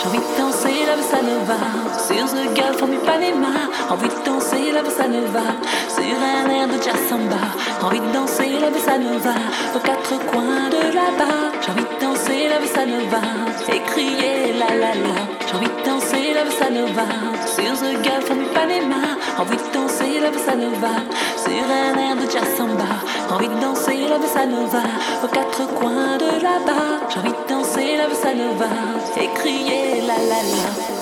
J'ai envie de danser la bossa nova sur ce golf en Ipanema. Envie de danser la bossa nova sur un air de jazz samba. Envie de danser la bossa nova aux quatre coins de là-bas. J'ai envie de danser la bossa nova et crier la la la. J'ai envie de danser la bossa nova sur ce golf en Ipanema. Envie de danser la bossa nova sur un air de jazz samba. Envie de danser la bossa nova aux quatre coins de là-bas. J'ai envie de danser la bossa nova et crier la la la.